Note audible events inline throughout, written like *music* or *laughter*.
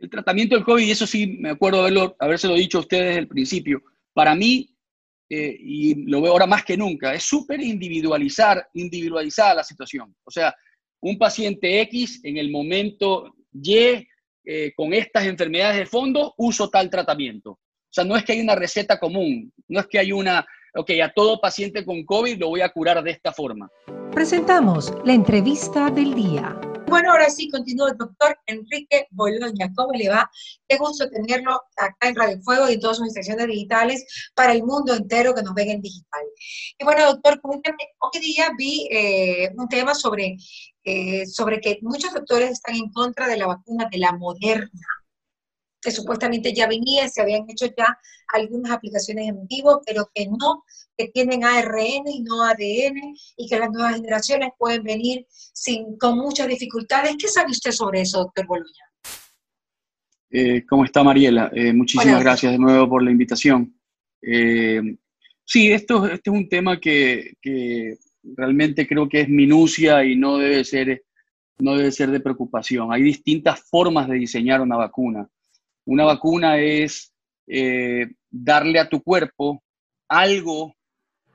El tratamiento del COVID, y eso sí me acuerdo haberlo, habérselo dicho a ustedes desde el principio, para mí, eh, y lo veo ahora más que nunca, es súper individualizar, individualizada la situación. O sea, un paciente X en el momento Y eh, con estas enfermedades de fondo, uso tal tratamiento. O sea, no es que hay una receta común, no es que hay una, ok, a todo paciente con COVID lo voy a curar de esta forma. Presentamos la entrevista del día. Bueno, ahora sí continúa el doctor Enrique Boloña. ¿Cómo le va? Qué gusto tenerlo acá en Radio Fuego y en todas sus estaciones digitales para el mundo entero que nos ven en digital. Y bueno, doctor, hoy día vi eh, un tema sobre, eh, sobre que muchos doctores están en contra de la vacuna de la Moderna que supuestamente ya venía, se habían hecho ya algunas aplicaciones en vivo, pero que no, que tienen ARN y no ADN, y que las nuevas generaciones pueden venir sin, con muchas dificultades. ¿Qué sabe usted sobre eso, doctor Boloña? Eh, ¿Cómo está Mariela? Eh, muchísimas gracias de nuevo por la invitación. Eh, sí, esto, este es un tema que, que, realmente creo que es minucia y no debe ser, no debe ser de preocupación. Hay distintas formas de diseñar una vacuna. Una vacuna es eh, darle a tu cuerpo algo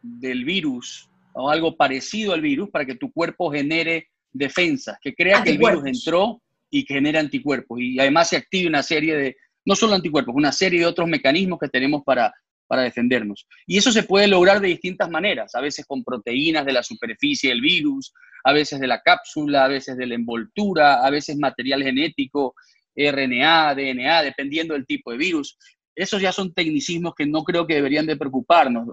del virus o algo parecido al virus para que tu cuerpo genere defensas, que crea que el virus entró y que genere anticuerpos. Y además se active una serie de, no solo anticuerpos, una serie de otros mecanismos que tenemos para, para defendernos. Y eso se puede lograr de distintas maneras, a veces con proteínas de la superficie del virus, a veces de la cápsula, a veces de la envoltura, a veces material genético, RNA, DNA, dependiendo del tipo de virus. Esos ya son tecnicismos que no creo que deberían de preocuparnos.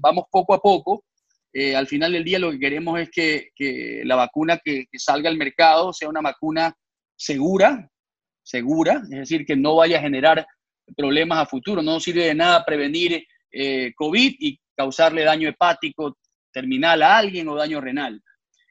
vamos poco a poco. Eh, al final del día lo que queremos es que, la vacuna que, salga al mercado sea una vacuna segura, segura, es decir, que no vaya a generar problemas a futuro. No sirve de nada prevenir eh, COVID y causarle daño hepático terminal a alguien o daño renal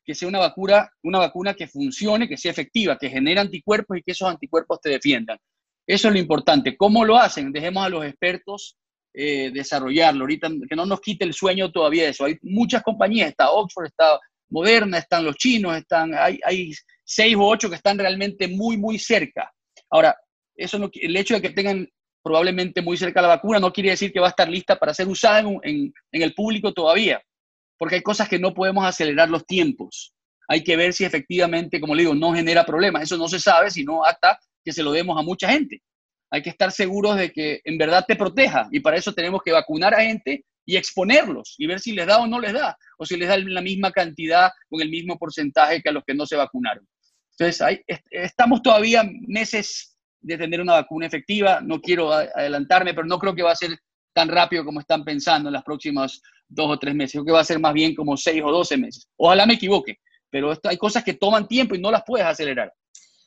que sea una vacuna, una vacuna que funcione, que sea efectiva, que genere anticuerpos y que esos anticuerpos te defiendan. Eso es lo importante. ¿Cómo lo hacen? Dejemos a los expertos eh, desarrollarlo. Ahorita que no nos quite el sueño todavía eso. Hay muchas compañías, está Oxford, está Moderna, están los chinos, están, hay, seis o ocho que están realmente muy, muy cerca. Ahora, eso no, el hecho de que tengan probablemente muy cerca la vacuna no quiere decir que va a estar lista para ser usada en, en el público todavía porque hay cosas que no podemos acelerar los tiempos. Hay que ver si efectivamente, como le digo, no genera problemas. Eso no se sabe, sino hasta que se lo demos a mucha gente. Hay que estar seguros de que en verdad te proteja y para eso tenemos que vacunar a gente y exponerlos y ver si les da o no les da, o si les da la misma cantidad con el mismo porcentaje que a los que no se vacunaron. Entonces, hay, estamos todavía meses de tener una vacuna efectiva. No quiero adelantarme, pero no creo que va a ser tan rápido como están pensando en las próximas dos o tres meses. Creo que va a ser más bien como seis o doce meses. Ojalá me equivoque, pero hay cosas que toman tiempo y no las puedes acelerar.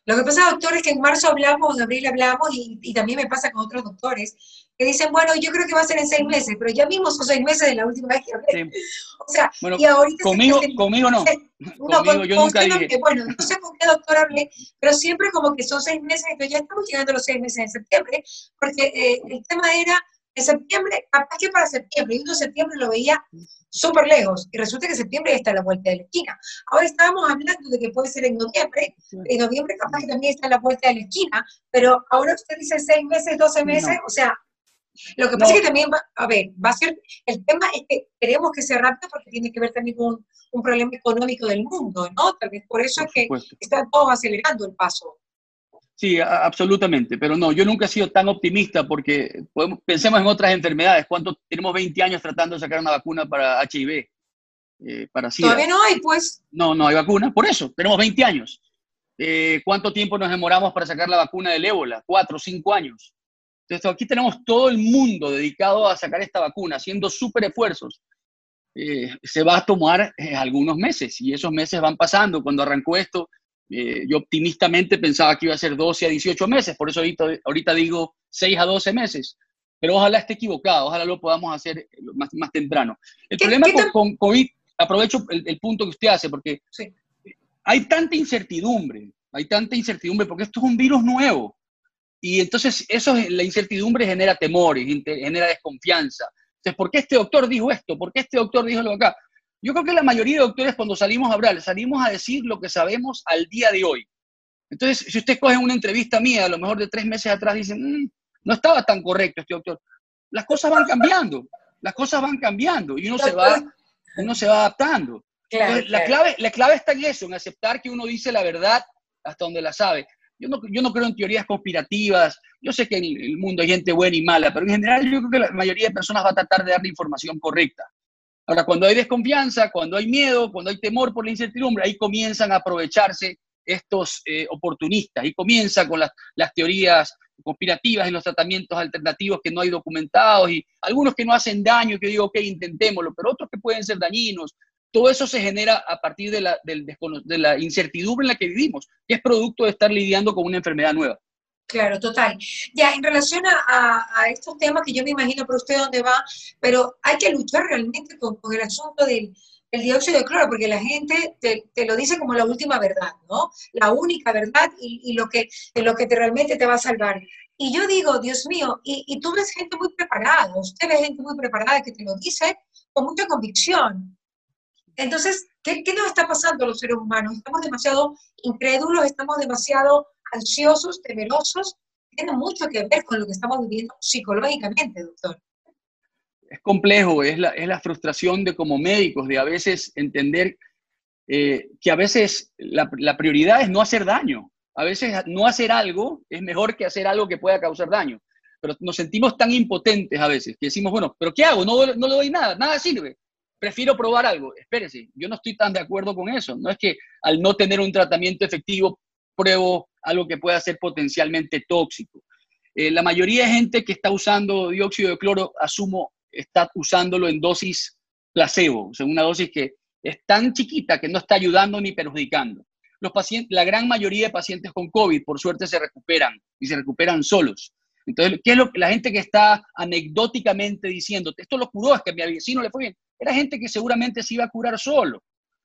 Lo que pasa, doctor, es que en marzo hablamos, en abril hablamos, y, también me pasa con otros doctores, que dicen, bueno, yo creo que va a ser en seis meses, pero ya mismo son seis meses de la última vez que hablé. *laughs* O sea, y ahorita... Conmigo, conmigo no. *laughs* conmigo yo nunca dije. bueno, no sé con qué doctor hablé, pero siempre como que son seis meses, entonces ya estamos llegando a los seis meses en septiembre, porque eh, el tema era en septiembre, capaz que para septiembre, y uno septiembre lo veía súper lejos, y resulta que septiembre ya está a la vuelta de la esquina. Ahora estábamos hablando de que puede ser en noviembre, en noviembre capaz que también está a la vuelta de la esquina, pero ahora usted dice seis meses, doce meses, o sea, lo que pasa es que también, va, a ver, va a ser, el tema es que queremos que sea rápido porque tiene que ver también con un problema económico del mundo, ¿no? Tal vez por eso es que están todos acelerando el paso. Sí, absolutamente, pero no, yo nunca he sido tan optimista porque pensemos en otras enfermedades. ¿Cuánto tenemos 20 años tratando de sacar una vacuna para HIV? Eh, para SIDA? Todavía no hay, pues. No, no hay vacuna, por eso, tenemos 20 años. Eh, ¿Cuánto tiempo nos demoramos para sacar la vacuna del ébola? Cuatro, cinco años. Entonces, aquí tenemos todo el mundo dedicado a sacar esta vacuna, haciendo súper esfuerzos. Eh, se va a tomar algunos meses y esos meses van pasando. Cuando arrancó esto, eh, yo optimistamente pensaba que iba a ser 12 a 18 meses, por eso ahorita, digo 6 a 12 meses, pero ojalá esté equivocado, ojalá lo podamos hacer más, más temprano. El problema con, COVID, aprovecho el, punto que usted hace, porque hay tanta incertidumbre, hay tanta incertidumbre, porque esto es un virus nuevo, y entonces eso, la incertidumbre genera temores, genera desconfianza. Entonces, ¿por qué este doctor dijo esto? ¿Por qué este doctor dijo lo acá? Yo creo que la mayoría de doctores cuando salimos a hablar, salimos a decir lo que sabemos al día de hoy. Entonces, si usted coge una entrevista mía, a lo mejor de tres meses atrás, dicen, mm, no estaba tan correcto este doctor. Las cosas van cambiando, las cosas van cambiando y uno se va, uno se va adaptando. la, clave, la clave está en eso, en aceptar que uno dice la verdad hasta donde la sabe. Yo no, yo no creo en teorías conspirativas, yo sé que en el mundo hay gente buena y mala, pero en general yo creo que la mayoría de personas va a tratar de dar la información correcta. Ahora, cuando hay desconfianza, cuando hay miedo, cuando hay temor por la incertidumbre, ahí comienzan a aprovecharse estos eh, oportunistas y comienza con las, las teorías conspirativas en los tratamientos alternativos que no hay documentados y algunos que no hacen daño, que digo, ok, intentémoslo, pero otros que pueden ser dañinos. Todo eso se genera a partir de la, de la incertidumbre en la que vivimos, que es producto de estar lidiando con una enfermedad nueva. Claro, total. Ya, en relación a, estos temas que yo me imagino por usted dónde va, pero hay que luchar realmente con, el asunto del, dióxido de cloro, porque la gente te, lo dice como la última verdad, ¿no? La única verdad y, lo, que, lo que te, realmente te va a salvar. Y yo digo, Dios mío, y, y tú ves gente muy preparada, usted ve gente muy preparada que te lo dice con mucha convicción. Entonces, ¿qué, ¿qué, nos está pasando a los seres humanos? Estamos demasiado incrédulos, estamos demasiado ansiosos, temerosos, tiene mucho que ver con lo que estamos viviendo psicológicamente, doctor. Es complejo, es la, es la frustración de como médicos, de a veces entender eh, que a veces la, la prioridad es no hacer daño. A veces no hacer algo es mejor que hacer algo que pueda causar daño. Pero nos sentimos tan impotentes a veces que decimos, bueno, ¿pero qué hago? No, no le doy nada, nada sirve. Prefiero probar algo. Espérese, yo no estoy tan de acuerdo con eso. No es que al no tener un tratamiento efectivo pruebo algo que pueda ser potencialmente tóxico. Eh, la mayoría de gente que está usando dióxido de cloro, asumo, está usándolo en dosis placebo, o sea, una dosis que es tan chiquita que no está ayudando ni perjudicando. Los pacientes, la gran mayoría de pacientes con COVID, por suerte, se recuperan y se recuperan solos. Entonces, ¿qué es lo que la gente que está anecdóticamente diciendo, esto lo curó, es que a mi vecino le fue bien? Era gente que seguramente se iba a curar solo.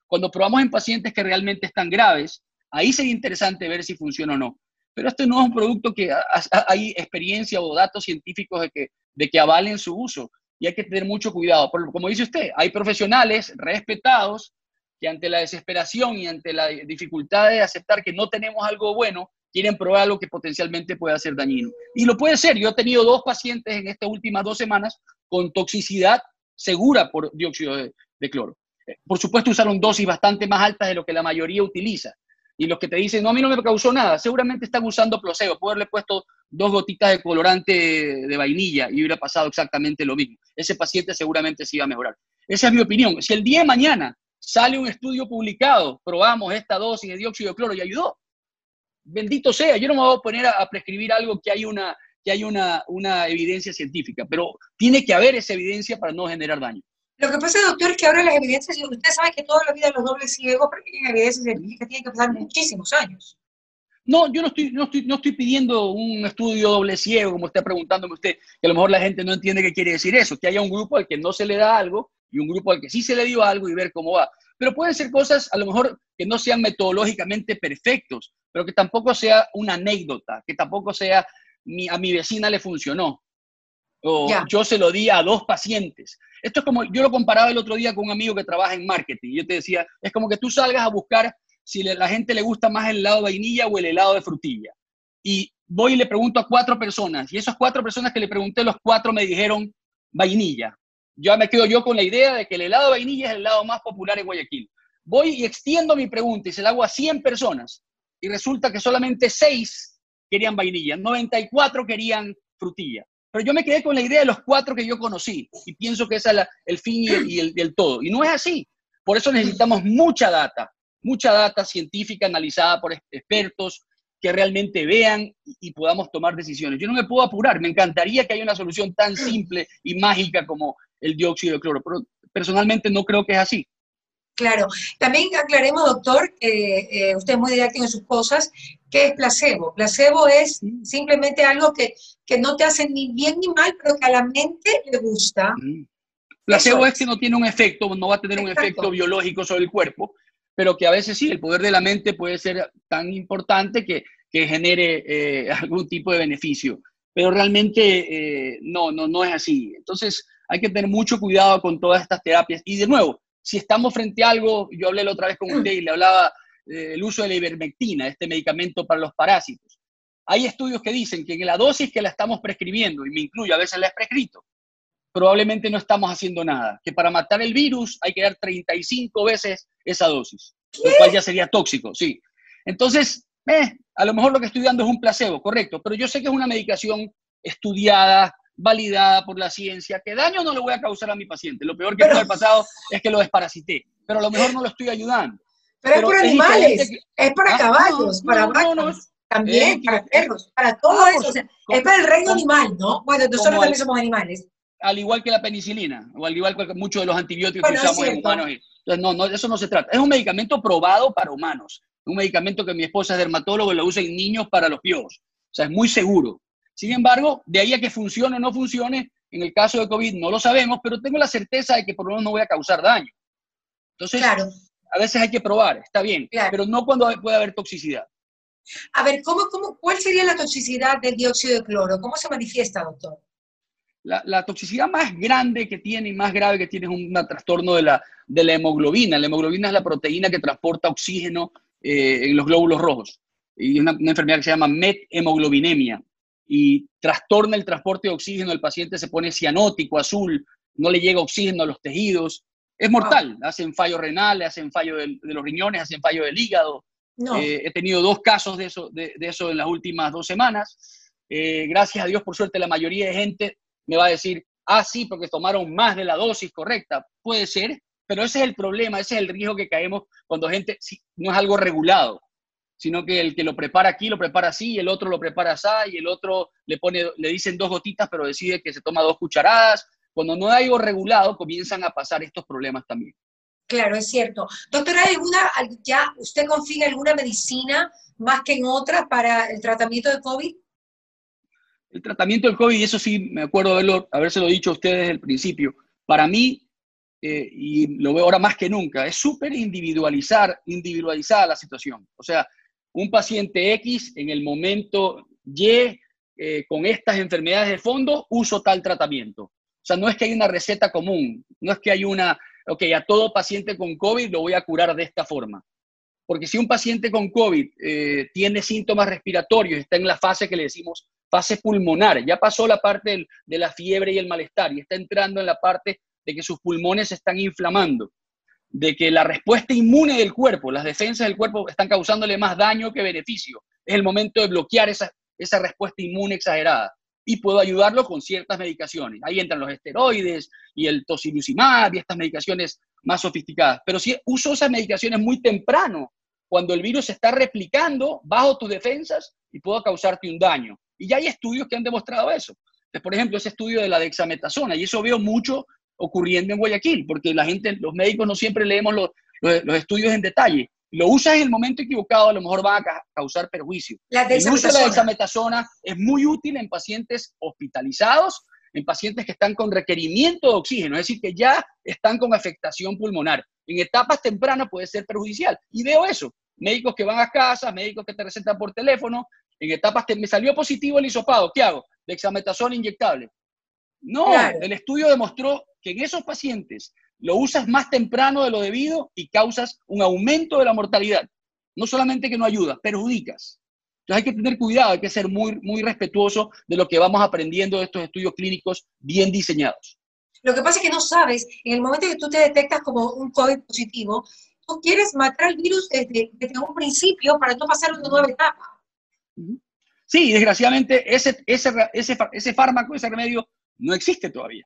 Cuando probamos en pacientes que realmente están graves, Ahí sería interesante ver si funciona o no. Pero este no es un producto que hay experiencia o datos científicos de que, avalen su uso. Y hay que tener mucho cuidado. como dice usted, hay profesionales respetados que ante la desesperación y ante la dificultad de aceptar que no tenemos algo bueno, quieren probar algo que potencialmente pueda ser dañino. Y lo puede ser. Yo he tenido dos pacientes en estas últimas dos semanas con toxicidad segura por dióxido de, de cloro. Eh, por supuesto, usaron dosis bastante más altas de lo que la mayoría utiliza. Y los que te dicen, no, a mí no me causó nada, seguramente están usando placebo. Puedo haberle puesto dos gotitas de colorante de vainilla y hubiera pasado exactamente lo mismo. Ese paciente seguramente se iba a mejorar. Esa es mi opinión. Si el día de mañana sale un estudio publicado, probamos esta dosis de dióxido de cloro y ayudó, bendito sea, yo no me voy a poner a, prescribir algo que hay una, que hay una, una evidencia científica, pero tiene que haber esa evidencia para no generar daño. Lo que pasa, doctor, es que ahora las evidencias, usted sabe que toda la vida los dobles ciegos tienen evidencias científicas tienen que pasar muchísimos años. No, yo no estoy, no, estoy, no estoy pidiendo un estudio doble ciego, como está preguntándome usted, que a lo mejor la gente no entiende qué quiere decir eso, que haya un grupo al que no se le da algo y un grupo al que sí se le dio algo y ver cómo va. Pero pueden ser cosas, a lo mejor, que no sean metodológicamente perfectos, pero que tampoco sea una anécdota, que tampoco sea, a mi vecina le funcionó, o yo se lo di a dos pacientes. Esto es como, yo lo comparaba el otro día con un amigo que trabaja en marketing. Yo te decía, es como que tú salgas a buscar si la gente le gusta más el helado de vainilla o el helado de frutilla. Y voy y le pregunto a cuatro personas, y esas cuatro personas que le pregunté, los cuatro me dijeron vainilla. Ya me quedo yo con la idea de que el helado de vainilla es el helado más popular en Guayaquil. Voy y extiendo mi pregunta y se la hago a 100 personas, y resulta que solamente 6 querían vainilla, 94 querían frutilla. Pero yo me quedé con la idea de los cuatro que yo conocí y pienso que ese es el fin y el, todo. Y no es así. Por eso necesitamos mucha data, mucha data científica analizada por expertos que realmente vean y, podamos tomar decisiones. Yo no me puedo apurar, me encantaría que haya una solución tan simple y mágica como el dióxido de cloro, pero personalmente no creo que es así. Claro. También aclaremos, doctor, eh, usted es muy didáctico en sus cosas, ¿qué es placebo? Placebo es simplemente algo que, no te hace ni bien ni mal, pero que a la mente le gusta. Placebo es. que no tiene un efecto, no va a tener un efecto biológico sobre el cuerpo, pero que a veces sí, el poder de la mente puede ser tan importante que, genere eh, *laughs* algún tipo de beneficio. Pero realmente eh, no, no, no es así. Entonces hay que tener mucho cuidado con todas estas terapias. Y de nuevo, si estamos frente a algo, yo hablé la otra vez con usted y le hablaba, eh, el uso de la ivermectina, este medicamento para los parásitos. Hay estudios que dicen que en la dosis que la estamos prescribiendo, y me incluyo, a veces la he prescrito, probablemente no estamos haciendo nada. Que para matar el virus hay que dar 35 veces esa dosis, lo cual ya sería tóxico, sí. Entonces, eh, a lo mejor lo que estoy dando es un placebo, correcto, pero yo sé que es una medicación estudiada, validada por la ciencia, que daño no le voy a causar a mi paciente. Lo peor que puede haber pasado es que lo desparasité, pero a lo mejor no lo estoy ayudando. Pero, es por animales, es para ah, caballos, para vacas, también, para perros, para todo ah, eso. es para el reino animal, ¿no? Bueno, nosotros también somos animales. Al igual que la penicilina, o al igual que muchos de los antibióticos que usamos en humanos. Entonces, no, no, eso no se trata. Es un medicamento probado para humanos. Un medicamento que mi esposa es dermatólogo y lo usa en niños para los piojos. O sea, es muy seguro. Sin embargo, de ahí a que funcione o no funcione, en el caso de COVID no lo sabemos, pero tengo la certeza de que por lo menos no voy a causar daño. Entonces, a veces hay que probar, está bien, pero no cuando puede haber toxicidad. A ver, ¿cómo, cómo, ¿cuál sería la toxicidad del dióxido de cloro? ¿Cómo se manifiesta, doctor? La, toxicidad más grande que tiene y más grave que tiene es un, trastorno de la, de la hemoglobina. La hemoglobina es la proteína que transporta oxígeno eh, en los glóbulos rojos. Y es una, una enfermedad que se llama methemoglobinemia y trastorna el transporte de oxígeno, el paciente se pone cianótico, azul, no le llega oxígeno a los tejidos, es mortal, hacen fallo renal, hacen fallo de, los riñones, hacen fallo del hígado. Eh, he tenido dos casos de eso, de, en las últimas dos semanas. Eh, gracias a Dios, por suerte, la mayoría de gente me va a decir, ah, sí, porque tomaron más de la dosis correcta. Puede ser, pero ese es el problema, ese es el riesgo que caemos cuando gente no es algo regulado sino que el que lo prepara aquí lo prepara así, el otro lo prepara así, y el otro le pone, le dicen dos gotitas, pero decide que se toma dos cucharadas. Cuando no hay algo regulado, comienzan a pasar estos problemas también. Claro, es cierto. Doctora, alguna, ya usted confía alguna medicina más que en otra para el tratamiento de COVID? El tratamiento del COVID, y eso sí me acuerdo haberlo, habérselo dicho a ustedes desde el principio, para mí, eh, y lo veo ahora más que nunca, es súper individualizar, individualizada la situación. O sea, un paciente X en el momento Y eh, con estas enfermedades de fondo, uso tal tratamiento. O sea, no es que hay una receta común, no es que hay una, ok, a todo paciente con COVID lo voy a curar de esta forma. Porque si un paciente con COVID eh, tiene síntomas respiratorios, está en la fase que le decimos fase pulmonar, ya pasó la parte de la fiebre y el malestar y está entrando en la parte de que sus pulmones se están inflamando de que la respuesta inmune del cuerpo, las defensas del cuerpo están causándole más daño que beneficio. Es el momento de bloquear esa, esa respuesta inmune exagerada. Y puedo ayudarlo con ciertas medicaciones. Ahí entran los esteroides y el tocilizumab y estas medicaciones más sofisticadas. Pero si uso esas medicaciones muy temprano, cuando el virus se está replicando bajo tus defensas y puedo causarte un daño. Y ya hay estudios que han demostrado eso. por ejemplo, ese estudio de la dexametasona, y eso veo mucho ocurriendo en Guayaquil, porque la gente, los médicos no siempre leemos los, los, estudios en detalle. Lo usas en el momento equivocado, a lo mejor va a causar perjuicio. el uso de la dexametasona es muy útil en pacientes hospitalizados, en pacientes que están con requerimiento de oxígeno, es decir, que ya están con afectación pulmonar. En etapas tempranas puede ser perjudicial. Y veo eso. Médicos que van a casa, médicos que te recetan por teléfono, en etapas que me salió positivo el hisopado, ¿qué hago? Dexametasona inyectable. No, el estudio demostró que en esos pacientes lo usas más temprano de lo debido y causas un aumento de la mortalidad. No solamente que no ayudas, perjudicas. Entonces hay que tener cuidado, hay que ser muy, muy respetuoso de lo que vamos aprendiendo de estos estudios clínicos bien diseñados. Lo que pasa es que no sabes, en el momento que tú te detectas como un COVID positivo, tú quieres matar el virus desde, un principio para no pasar una nueva etapa. Sí, desgraciadamente ese, ese, ese, ese fármaco, ese remedio no existe todavía.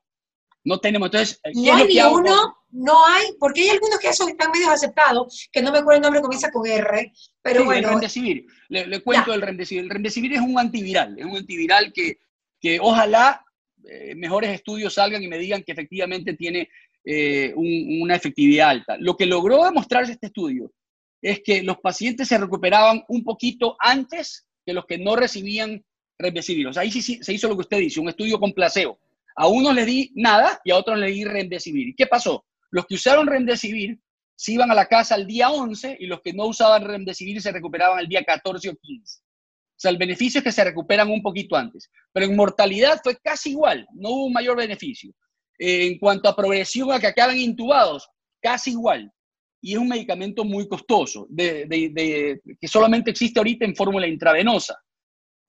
No tenemos, entonces... No hay ni uno, no hay, porque hay algunos que esos están medio aceptados, que no me acuerdo el nombre, comienza con R, pero bueno. el Remdesivir, le, le cuento el Remdesivir. El Remdesivir es un antiviral, es un antiviral que, que ojalá eh, mejores estudios salgan y me digan que efectivamente tiene eh, una efectividad alta. Lo que logró demostrar este estudio es que los pacientes se recuperaban un poquito antes que los que no recibían Remdesivir. O sea, ahí sí, se hizo lo que usted dice, un estudio con placebo. A unos les di nada y a otros les di Remdesivir. ¿Qué pasó? Los que usaron Remdesivir se iban a la casa el día 11 y los que no usaban Remdesivir se recuperaban el día 14 o 15. O sea, el beneficio es que se recuperan un poquito antes. Pero en mortalidad fue casi igual, no hubo un mayor beneficio. en cuanto a progresión a que acaban intubados, casi igual. y es un medicamento muy costoso, de, que solamente existe ahorita en fórmula intravenosa.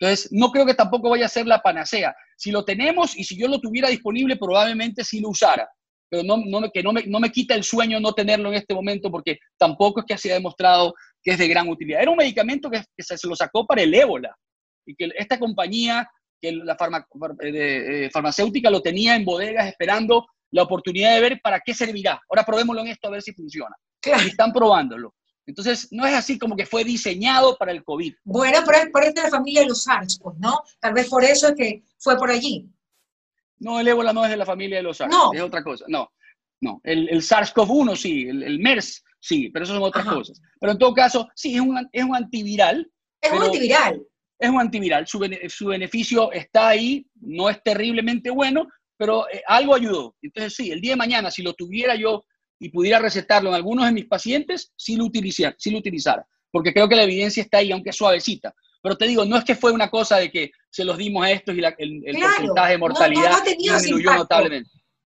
Entonces, no creo que tampoco vaya a ser la panacea. Si lo tenemos y si yo lo tuviera disponible, probablemente sí lo usara. Pero no, no, que no me, no me quita el sueño no tenerlo en este momento porque tampoco es que se ha demostrado que es de gran utilidad. Era un medicamento que, se, lo sacó para el ébola y que esta compañía, que la eh, farmacéutica lo tenía en bodegas esperando la oportunidad de ver para qué servirá. Ahora probémoslo en esto a ver si funciona. Y están probándolo. Entonces, no es así como que fue diseñado para el COVID. Bueno, pero por esta la familia de los SARS, pues, ¿no? Tal vez por eso es que fue por allí. No, el ébola no es de la familia de los SARS, es otra cosa. No, no. El, el SARS-CoV-1 sí, el, MERS sí, pero eso son otras cosas. Pero en todo caso, sí, es un, es un antiviral. Es un antiviral. Es un antiviral. Su, su, beneficio está ahí, no es terriblemente bueno, pero eh, algo ayudó. Entonces, sí, el día de mañana, si lo tuviera yo y pudiera recetarlo en algunos de mis pacientes, sí lo, utilizara, sí lo utilizara, porque creo que la evidencia está ahí, aunque suavecita. Pero te digo, no es que fue una cosa de que se los dimos a estos y el, porcentaje de mortalidad disminuyó notablemente.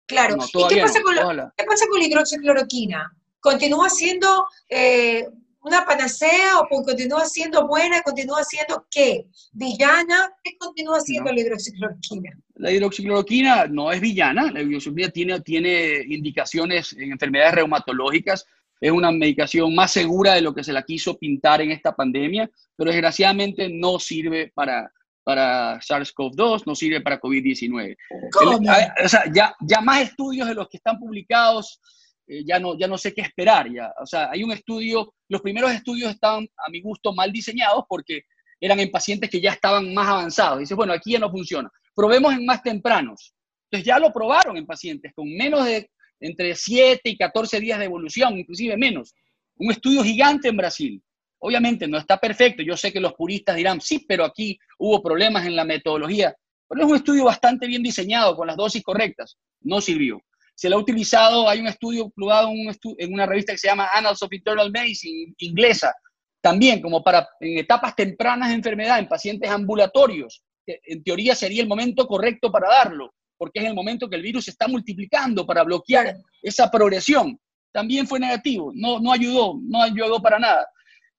Claro. ¿Y qué pasa, con qué pasa, con la hidroxicloroquina? ¿Continúa siendo eh, una panacea o continúa siendo buena, continúa siendo qué? ¿Villana? ¿Qué continúa siendo la hidroxicloroquina? La hidroxicloroquina no es villana, la hidroxicloroquina tiene, tiene indicaciones en enfermedades reumatológicas, es una medicación más segura de lo que se la quiso pintar en esta pandemia, pero desgraciadamente no sirve para, para SARS-CoV-2, no sirve para COVID-19. O sea, ya, ya más estudios de los que están publicados eh, ya, no, ya no sé qué esperar. Ya. O sea, hay un estudio, los primeros estudios estaban a mi gusto mal diseñados porque eran en pacientes que ya estaban más avanzados. Dice, bueno, aquí ya no funciona. Probemos en más tempranos. Entonces ya lo probaron en pacientes con menos de entre 7 y 14 días de evolución, inclusive menos. Un estudio gigante en Brasil. Obviamente no está perfecto. Yo sé que los puristas dirán, sí, pero aquí hubo problemas en la metodología. Pero es un estudio bastante bien diseñado, con las dosis correctas. No sirvió se lo ha utilizado, hay un estudio publicado en, una revista que se llama Annals of Internal Medicine, inglesa, también como para en etapas tempranas de enfermedad, en pacientes ambulatorios, en teoría sería el momento correcto para darlo, porque es el momento que el virus se está multiplicando para bloquear esa progresión. También fue negativo, no, no ayudó, no ayudó para nada.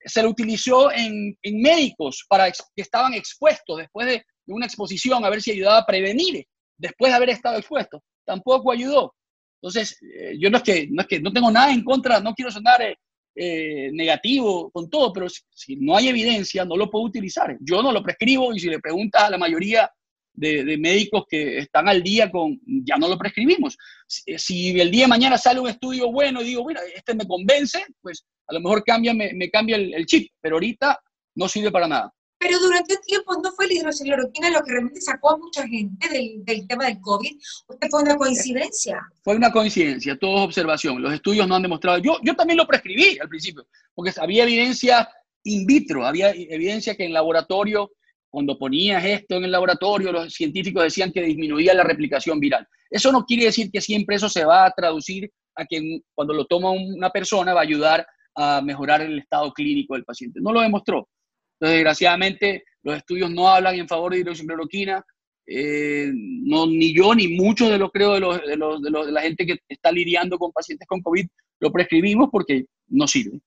Se lo utilizó en, en médicos para que estaban expuestos después de una exposición, a ver si ayudaba a prevenir después de haber estado expuestos. Tampoco ayudó. Entonces, eh, yo no es, que, no es que no tengo nada en contra, no quiero sonar eh, eh, negativo con todo, pero si, no hay evidencia, no lo puedo utilizar. Yo no lo prescribo y si le preguntas a la mayoría de, médicos que están al día con, ya no lo prescribimos. Si, el día de mañana sale un estudio bueno y digo, mira, este me convence, pues a lo mejor cambia, me, cambia el chip, pero ahorita no sirve para nada. Pero durante el tiempo no fue la hidroxicloroquina lo que realmente sacó a mucha gente del, del tema del COVID. ¿Usted fue una coincidencia? Fue una coincidencia, todo es observación. Los estudios no han demostrado. Yo, yo también lo prescribí al principio, porque había evidencia in vitro, había evidencia que en laboratorio, cuando ponías esto en el laboratorio, los científicos decían que disminuía la replicación viral. Eso no quiere decir que siempre eso se va a traducir a que cuando lo toma una persona va a ayudar a mejorar el estado clínico del paciente. No lo demostró. Entonces, desgraciadamente, los estudios no hablan en favor de hidroxicloroquina. Eh, no, ni yo ni muchos de los, creo, de, los, de, los, de, la gente que está lidiando con pacientes con COVID lo prescribimos porque no sirve.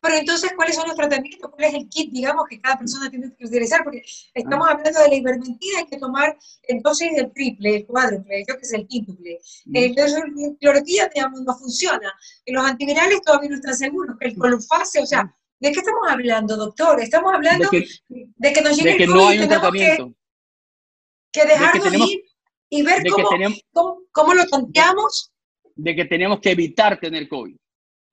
Pero entonces, ¿cuáles son los tratamientos? ¿Cuál es el kit, digamos, que cada persona tiene que utilizar? Porque estamos ah. hablando de la ivermectina, hay que tomar entonces el triple, el cuádruple, creo que es el quíntuple. Mm. Entonces, la cloroquina, digamos, no funciona. Los antivirales todavía no están seguros, el mm. colufase, o sea, mm. ¿De qué estamos hablando, doctor? Estamos hablando de que, nos llegue de que no hay un tratamiento. Que, dejarnos ir y ver cómo, cómo, lo tanteamos. De que tenemos que evitar tener COVID.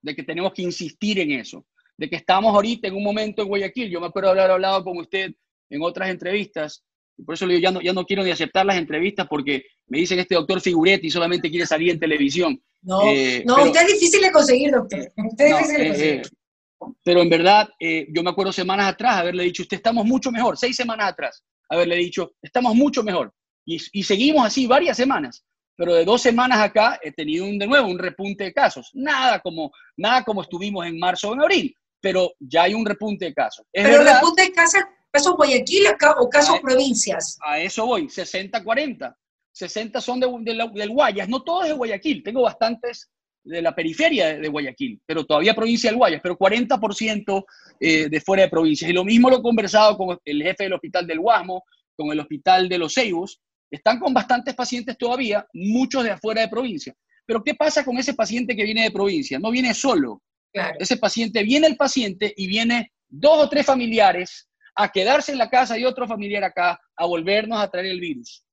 De que tenemos que insistir en eso. De que estamos ahorita en un momento en Guayaquil. Yo me acuerdo haber hablado con usted en otras entrevistas. Y por eso le digo, ya no, ya no quiero ni aceptar las entrevistas porque me dicen este doctor Figuretti solamente quiere salir en televisión. No, eh, no usted es difícil de conseguir, doctor. Usted es difícil de eh, conseguir. Eh, pero en verdad, eh, yo me acuerdo semanas atrás haberle dicho, usted estamos mucho mejor, seis semanas atrás, haberle dicho, estamos mucho mejor. Y, seguimos así varias semanas. Pero de dos semanas acá he tenido un, de nuevo un repunte de casos. Nada como, nada como estuvimos en marzo o en abril, pero ya hay un repunte de casos. pero el repunte de casos, casos Guayaquil o casos provincias. A eso voy, 60-40. 60 son de, del Guayas, no todos de Guayaquil. Tengo bastantes de la periferia de, Guayaquil, pero todavía provincia del Guayas, pero 40% eh, de fuera de provincias. Y lo mismo lo he conversado con el jefe del hospital del Guasmo, con el hospital de los Ceibos, están con bastantes pacientes todavía, muchos de afuera de provincia. Pero ¿qué pasa con ese paciente que viene de provincia? No viene solo. Ese paciente viene el paciente y viene dos o tres familiares a quedarse en la casa y otro familiar acá a volvernos a traer el virus.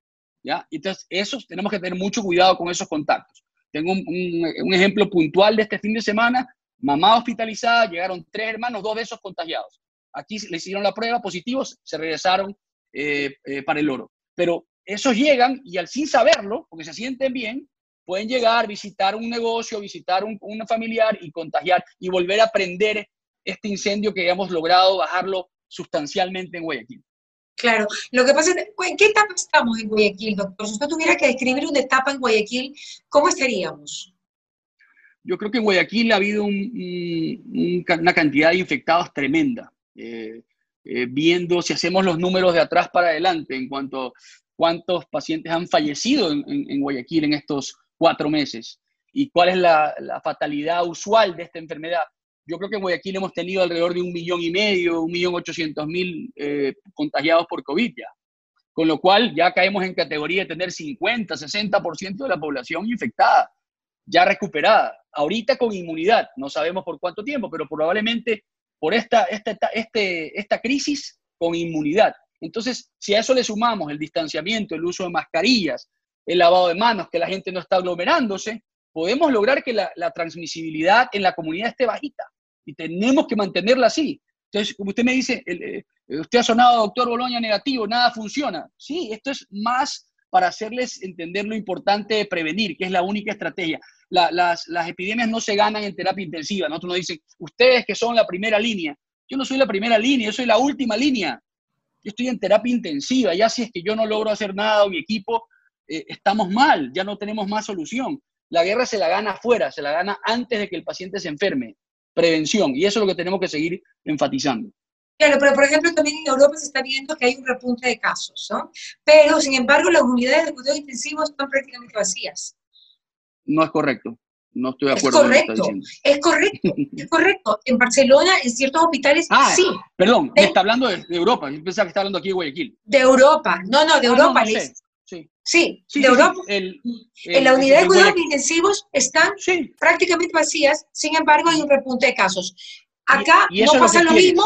¿ya? Entonces, esos tenemos que tener mucho cuidado con esos contactos. Tengo un, un, ejemplo puntual de este fin de semana. Mamá hospitalizada, llegaron tres hermanos, dos de esos contagiados. Aquí le hicieron la prueba, positivos, se regresaron eh, eh, para el oro. Pero esos llegan y al sin saberlo, porque se sienten bien, pueden llegar, visitar un negocio, visitar un, familiar y contagiar y volver a prender este incendio que hemos logrado bajarlo sustancialmente en Guayaquil. Claro, lo que pasa es, ¿en qué etapa estamos en Guayaquil, doctor? Si usted tuviera que describir una etapa en Guayaquil, ¿cómo estaríamos? Yo creo que en Guayaquil ha habido una cantidad de infectados tremenda. Eh, eh, viendo si hacemos los números de atrás para adelante en cuanto a cuántos pacientes han fallecido en, Guayaquil en estos cuatro meses y cuál es la, fatalidad usual de esta enfermedad. Yo creo que en Guayaquil hemos tenido alrededor de un millón y medio, un millón ochocientos mil eh, contagiados por COVID ya. Con lo cual ya caemos en categoría de tener 50, 60% de la población infectada, ya recuperada. Ahorita con inmunidad, no sabemos por cuánto tiempo, pero probablemente por esta, esta, este, esta crisis con inmunidad. Entonces, si a eso le sumamos el distanciamiento, el uso de mascarillas, el lavado de manos, que la gente no está aglomerándose, podemos lograr que la, transmisibilidad en la comunidad esté bajita y tenemos que mantenerla así. Entonces, como usted me dice, eh, usted ha sonado doctor Boloña negativo, nada funciona. Sí, esto es más para hacerles entender lo importante de prevenir, que es la única estrategia. las, epidemias no se ganan en terapia intensiva. Nosotros nos dicen, ustedes que son la primera línea. Yo no soy la primera línea, yo soy la última línea. Yo estoy en terapia intensiva. Ya si es que yo no logro hacer nada o mi equipo, eh, estamos mal, ya no tenemos más solución. La guerra se la gana afuera, se la gana antes de que el paciente se enferme. Prevención. Y eso es lo que tenemos que seguir enfatizando. Claro, pero por ejemplo también en Europa se está viendo que hay un repunte de casos, ¿no? Pero sin embargo las unidades de cuidado intensivo están prácticamente vacías. No es correcto. No estoy de acuerdo. Es correcto, es correcto, es correcto. En Barcelona, en ciertos hospitales, ah, sí. Perdón, me está hablando de, Europa. Yo pensaba que está hablando aquí de Guayaquil. De Europa, no, no, de ah, Europa. Sí. Sí, de Europa. en la unidad de cuidados intensivos están prácticamente vacías, sin embargo hay un repunte de casos. Acá no pasa lo mismo,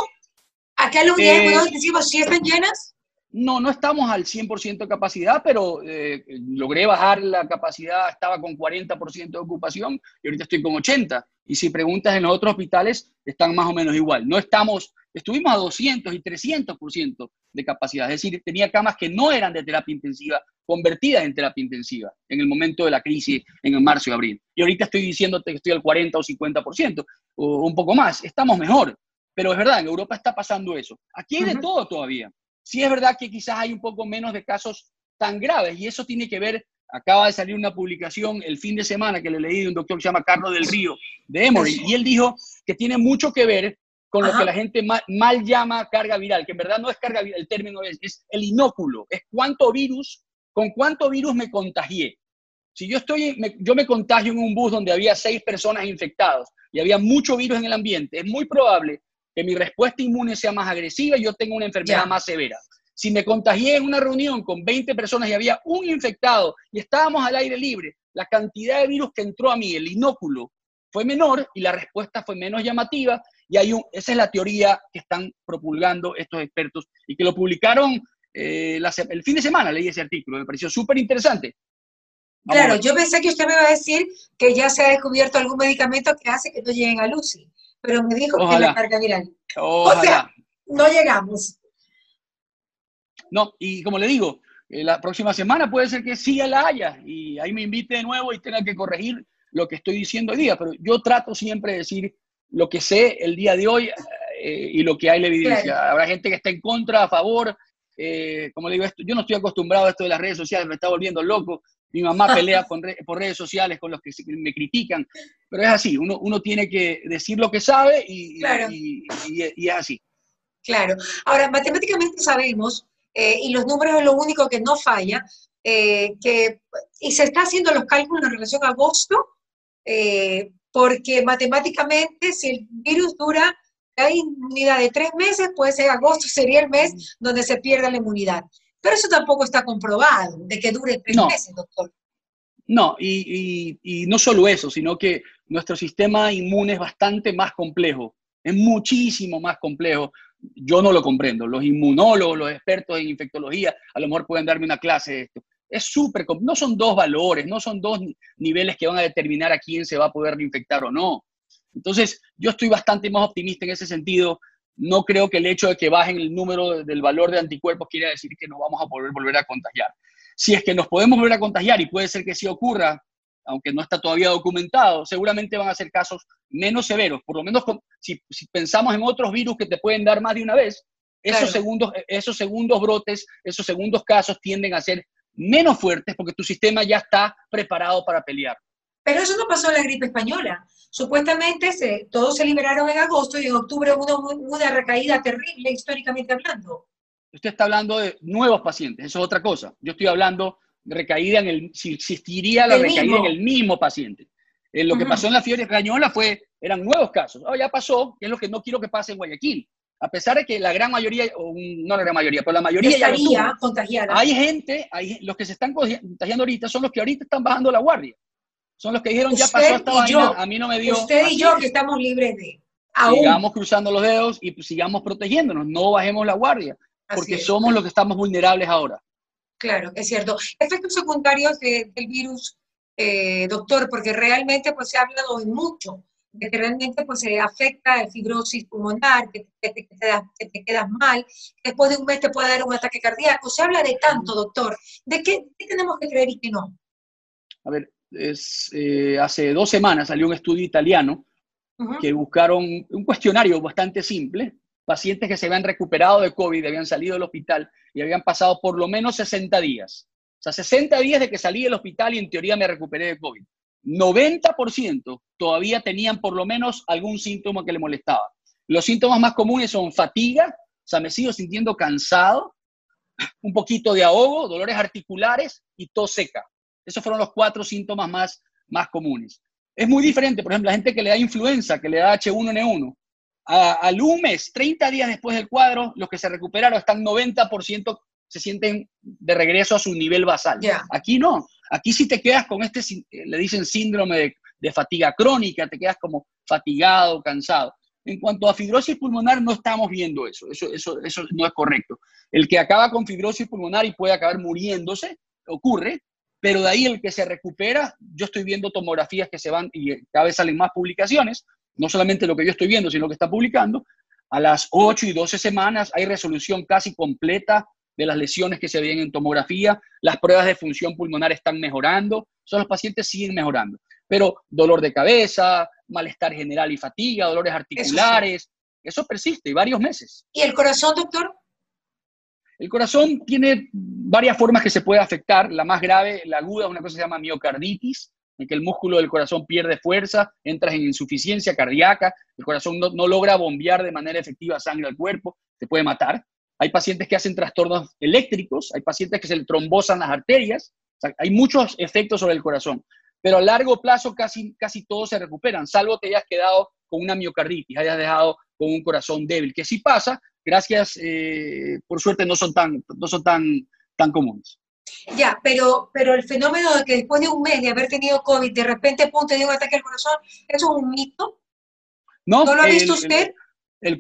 ¿Acá las unidades de cuidados intensivos sí están llenas? No, no estamos al 100% de capacidad, pero eh, logré bajar la capacidad, estaba con 40% de ocupación y ahorita estoy con 80%. Y si preguntas en los otros hospitales, están más o menos igual. No estamos, estuvimos a 200 y 300% de capacidad. Es decir, tenía camas que no eran de terapia intensiva, convertidas en terapia intensiva en el momento de la crisis en el marzo y abril. Y ahorita estoy diciéndote que estoy al 40 o 50%, o un poco más. Estamos mejor. Pero es verdad, en Europa está pasando eso. Aquí hay de todo todavía. Sí es verdad que quizás hay un poco menos de casos tan graves y eso tiene que ver, acaba de salir una publicación el fin de semana que le leí de un doctor que se llama Carlos del Río de Emory y él dijo que tiene mucho que ver con lo que la gente mal, llama carga viral, que en verdad no es carga viral, el término es, es el inóculo, es cuánto virus, con cuánto virus me contagié. Si yo estoy, yo me contagio en un bus donde había seis personas infectadas y había mucho virus en el ambiente, es muy probable que mi respuesta inmune sea más agresiva y yo tengo una enfermedad más severa. Si me contagié en una reunión con 20 personas y había un infectado y estábamos al aire libre, la cantidad de virus que entró a mí, el inóculo, fue menor y la respuesta fue menos llamativa. Y hay un, esa es la teoría que están propulgando estos expertos y que lo publicaron eh, el fin de semana, leí ese artículo, me pareció súper interesante. Claro, yo pensé que usted me iba a decir que ya se ha descubierto algún medicamento que hace que no lleguen a Lucy pero me dijo que la carga viral. O sea, no llegamos. No, y como le digo, eh, la próxima semana puede ser que sí la haya y ahí me invite de nuevo y tenga que corregir lo que estoy diciendo hoy día, pero yo trato siempre de decir lo que sé el día de hoy eh, y lo que hay la evidencia. Habrá gente que está en contra, a favor. Eh, como le digo, esto, yo no estoy acostumbrado a esto de las redes sociales, me está volviendo loco. Mi mamá *laughs* pelea por redes sociales con los que me critican, pero es así, uno, uno tiene que decir lo que sabe y, y, es así. Claro. Ahora, matemáticamente sabemos, eh, y los números es lo único que no falla, eh, que, y se está haciendo los cálculos en relación a agosto, eh, porque matemáticamente si el virus dura la inmunidad de tres meses, puede ser agosto, sería el mes donde se pierde la inmunidad. Pero eso tampoco está comprobado, de que dure tres meses, doctor. No, y, y, no solo eso, sino que nuestro sistema inmune es bastante más complejo, es muchísimo más complejo. Yo no lo comprendo. Los inmunólogos, los expertos en infectología, a lo mejor pueden darme una clase de esto. Es súper, no son dos valores, no son dos niveles que van a determinar a quién se va a poder infectar o no. Entonces, yo estoy bastante más optimista en ese sentido. No creo que el hecho de que bajen el número del valor de anticuerpos quiera decir que nos vamos a poder volver a contagiar. Si es que nos podemos volver a contagiar, y puede ser que sí ocurra, aunque no está todavía documentado, seguramente van a ser casos menos severos. Por lo menos si, pensamos en otros virus que te pueden dar más de una vez, esos, segundos, esos segundos brotes, esos segundos casos tienden a ser menos fuertes porque tu sistema ya está preparado para pelear. Pero eso no pasó en la gripe española. Supuestamente se, todos se liberaron en agosto y en octubre hubo una recaída terrible históricamente hablando. Usted está hablando de nuevos pacientes, eso es otra cosa. Yo estoy hablando de recaída en el, si existiría la recaída en el mismo paciente. Eh, lo que pasó en la fiebre española fue, eran nuevos casos. Oh, ya pasó, que es lo que no quiero que pase en Guayaquil. A pesar de que la gran mayoría, o no la gran mayoría, pero la mayoría Estaría ya contagiada. Hay gente, hay, los que se están contagiando ahorita son los que ahorita están bajando la guardia. Son los que dijeron, ya pasó esta vaina, a mí no me dio. Usted y yo que estamos libres de... Sigamos cruzando los dedos y sigamos protegiéndonos, no bajemos la guardia porque somos los que estamos vulnerables ahora. Claro, es cierto. Efectos secundarios del virus, eh, doctor, porque realmente pues se ha hablado mucho de que realmente pues se afecta el fibrosis pulmonar, que te, quedas, mal, después de un mes te puede dar un ataque cardíaco. Se habla de tanto, doctor. ¿De qué, tenemos que creer y qué no? A ver, es, eh, hace dos semanas salió un estudio italiano que buscaron un cuestionario bastante simple, pacientes que se habían recuperado de COVID, habían salido del hospital y habían pasado por lo menos 60 días. O sea, 60 días de que salí del hospital y en teoría me recuperé de COVID. 90% todavía tenían por lo menos algún síntoma que le molestaba. Los síntomas más comunes son fatiga, o sea, me sigo sintiendo cansado, un poquito de ahogo, dolores articulares y tos seca. Esos fueron los cuatro síntomas más, más comunes. Es muy diferente, por ejemplo, la gente que le da influenza, que le da H1N1, al un mes, 30 días después del cuadro, los que se recuperaron están 90% se sienten de regreso a su nivel basal. Aquí no, aquí si te quedas con este, le dicen síndrome de, fatiga crónica, te quedas como fatigado, cansado. En cuanto a fibrosis pulmonar, no estamos viendo eso. Eso, eso, eso no es correcto. El que acaba con fibrosis pulmonar y puede acabar muriéndose, ocurre, pero de ahí el que se recupera, yo estoy viendo tomografías que se van y cada vez salen más publicaciones, no solamente lo que yo estoy viendo, sino lo que está publicando, a las 8 y 12 semanas hay resolución casi completa de las lesiones que se ven en tomografía, las pruebas de función pulmonar están mejorando, son los pacientes siguen mejorando, pero dolor de cabeza, malestar general y fatiga, dolores articulares, eso, eso persiste y varios meses. ¿Y el corazón, doctor? El corazón tiene varias formas que se puede afectar. La más grave, la aguda, es una cosa que se llama miocarditis, en que el músculo del corazón pierde fuerza, entras en insuficiencia cardíaca, el corazón no, logra bombear de manera efectiva sangre al cuerpo, te puede matar. Hay pacientes que hacen trastornos eléctricos, hay pacientes que se le trombosan las arterias, hay muchos efectos sobre el corazón, pero a largo plazo casi, casi todos se recuperan, salvo que hayas quedado con una miocarditis, hayas dejado con un corazón débil, que sí pasa, gracias, eh, por suerte no son tan, no son tan, tan comunes. Ya, pero, pero el fenómeno de que después de un mes de haber tenido COVID, de repente, punto, de un ataque al corazón, ¿eso es un mito? No, ¿No lo ha visto usted? El,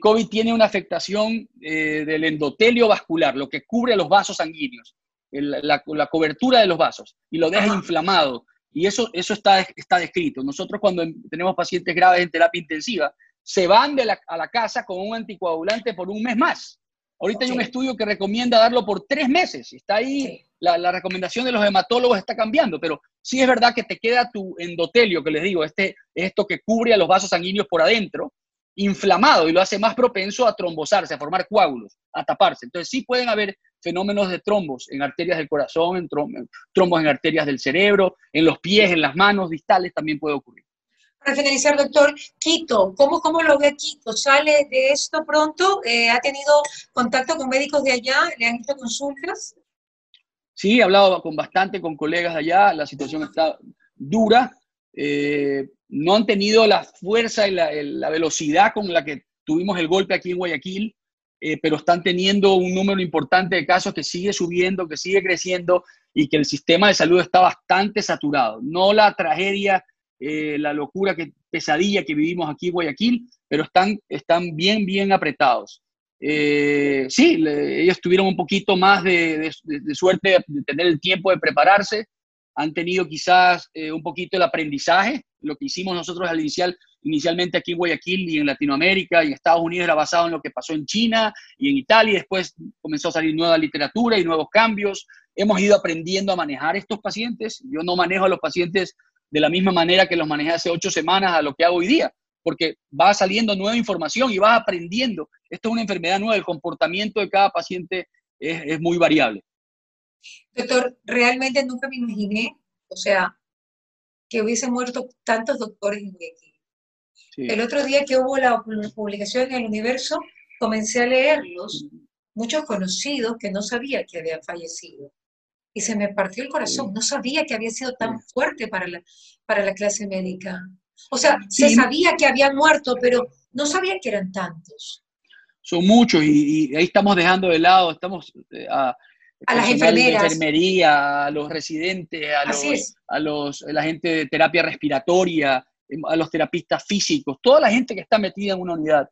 COVID tiene una afectación eh, del endotelio vascular, lo que cubre los vasos sanguíneos, la, cobertura de los vasos, y lo deja inflamado. Y eso, eso está, está descrito. Nosotros cuando tenemos pacientes graves en terapia intensiva, se van de la, a la casa con un anticoagulante por un mes más. Ahorita hay un estudio que recomienda darlo por tres meses. Está ahí, la, recomendación de los hematólogos está cambiando, pero sí es verdad que te queda tu endotelio, que les digo, este, esto que cubre a los vasos sanguíneos por adentro, inflamado y lo hace más propenso a trombosarse, a formar coágulos, a taparse. Entonces sí pueden haber fenómenos de trombos en arterias del corazón, en trombos en arterias del cerebro, en los pies, en las manos distales también puede ocurrir. Para finalizar, doctor, Quito, ¿cómo, cómo lo ve Quito? ¿Sale de esto pronto? Eh, ¿Ha tenido contacto con médicos de allá? ¿Le han hecho consultas? Sí, he hablado con bastante con colegas de allá, la situación está dura. Eh, no han tenido la fuerza y la, velocidad con la que tuvimos el golpe aquí en Guayaquil, eh, pero están teniendo un número importante de casos que sigue subiendo, que sigue creciendo y que el sistema de salud está bastante saturado. No la tragedia, eh, la locura, que, pesadilla que vivimos aquí en Guayaquil, pero están, están bien, bien apretados. sí, ellos tuvieron un poquito más de, de, suerte de tener el tiempo de prepararse, han tenido quizás eh, un poquito el aprendizaje. Lo que hicimos nosotros al inicial, inicialmente aquí en Guayaquil y en Latinoamérica y Estados Unidos era basado en lo que pasó en China y en Italia. Después comenzó a salir nueva literatura y nuevos cambios. Hemos ido aprendiendo a manejar estos pacientes. Yo no manejo a los pacientes de la misma manera que los manejé hace ocho semanas a lo que hago hoy día, porque va saliendo nueva información y vas aprendiendo. Esto es una enfermedad nueva, el comportamiento de cada paciente es muy variable. Doctor, realmente nunca me imaginé, o sea, que hubiesen muerto tantos doctores en Guayaquil. El otro día que hubo la publicación en el universo, comencé a leerlos, muchos conocidos que no sabía que habían fallecido. Y se me partió el corazón, no sabía que había sido tan fuerte para la, para la clase médica. O sea, se sabía que habían muerto, pero no sabía que eran tantos. Son muchos y, ahí estamos dejando de lado, estamos eh, a, a las enfermeras. De enfermería, a los residentes, a, los, a, los, la gente de terapia respiratoria, em, a los terapistas físicos, toda la gente que está metida en una unidad.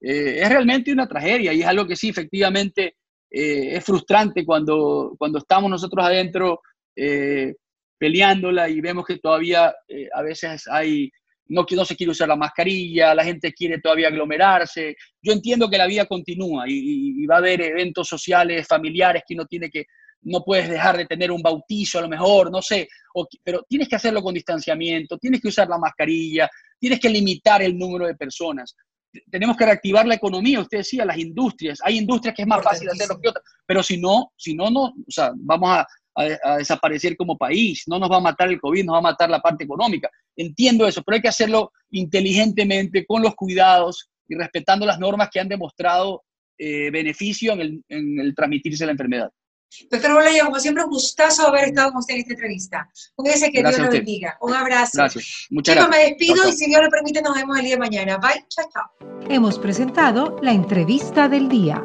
Eh, es realmente una tragedia y es algo que sí, efectivamente, eh, es frustrante cuando, cuando estamos nosotros adentro eh, peleándola y vemos que todavía a veces hay no, no se quiere usar la mascarilla, la gente quiere todavía aglomerarse. Yo entiendo que la vida continúa y, va a haber eventos sociales, familiares que uno tiene que, no puedes dejar de tener un bautizo a lo mejor, no sé, pero tienes que hacerlo con distanciamiento, tienes que usar la mascarilla, tienes que limitar el número de personas. Tenemos que reactivar la economía, usted decía, las industrias. Hay industrias que es más fácil hacerlo que otras, pero si no, si no, no, o sea, vamos a, a, desaparecer como país, no nos va a matar el COVID, nos va a matar la parte económica. Entiendo eso, pero hay que hacerlo inteligentemente, con los cuidados y respetando las normas que han demostrado eh, beneficio en el, en el transmitirse la enfermedad. Doctor Bolaya, como siempre, un gustazo haber estado con usted en esta entrevista. Cuídese, que Dios lo bendiga. Un abrazo. Gracias. Muchas Chicos, me despido y si Dios lo permite, nos vemos el día de mañana. Bye. Chao, chao. Hemos presentado la entrevista del día.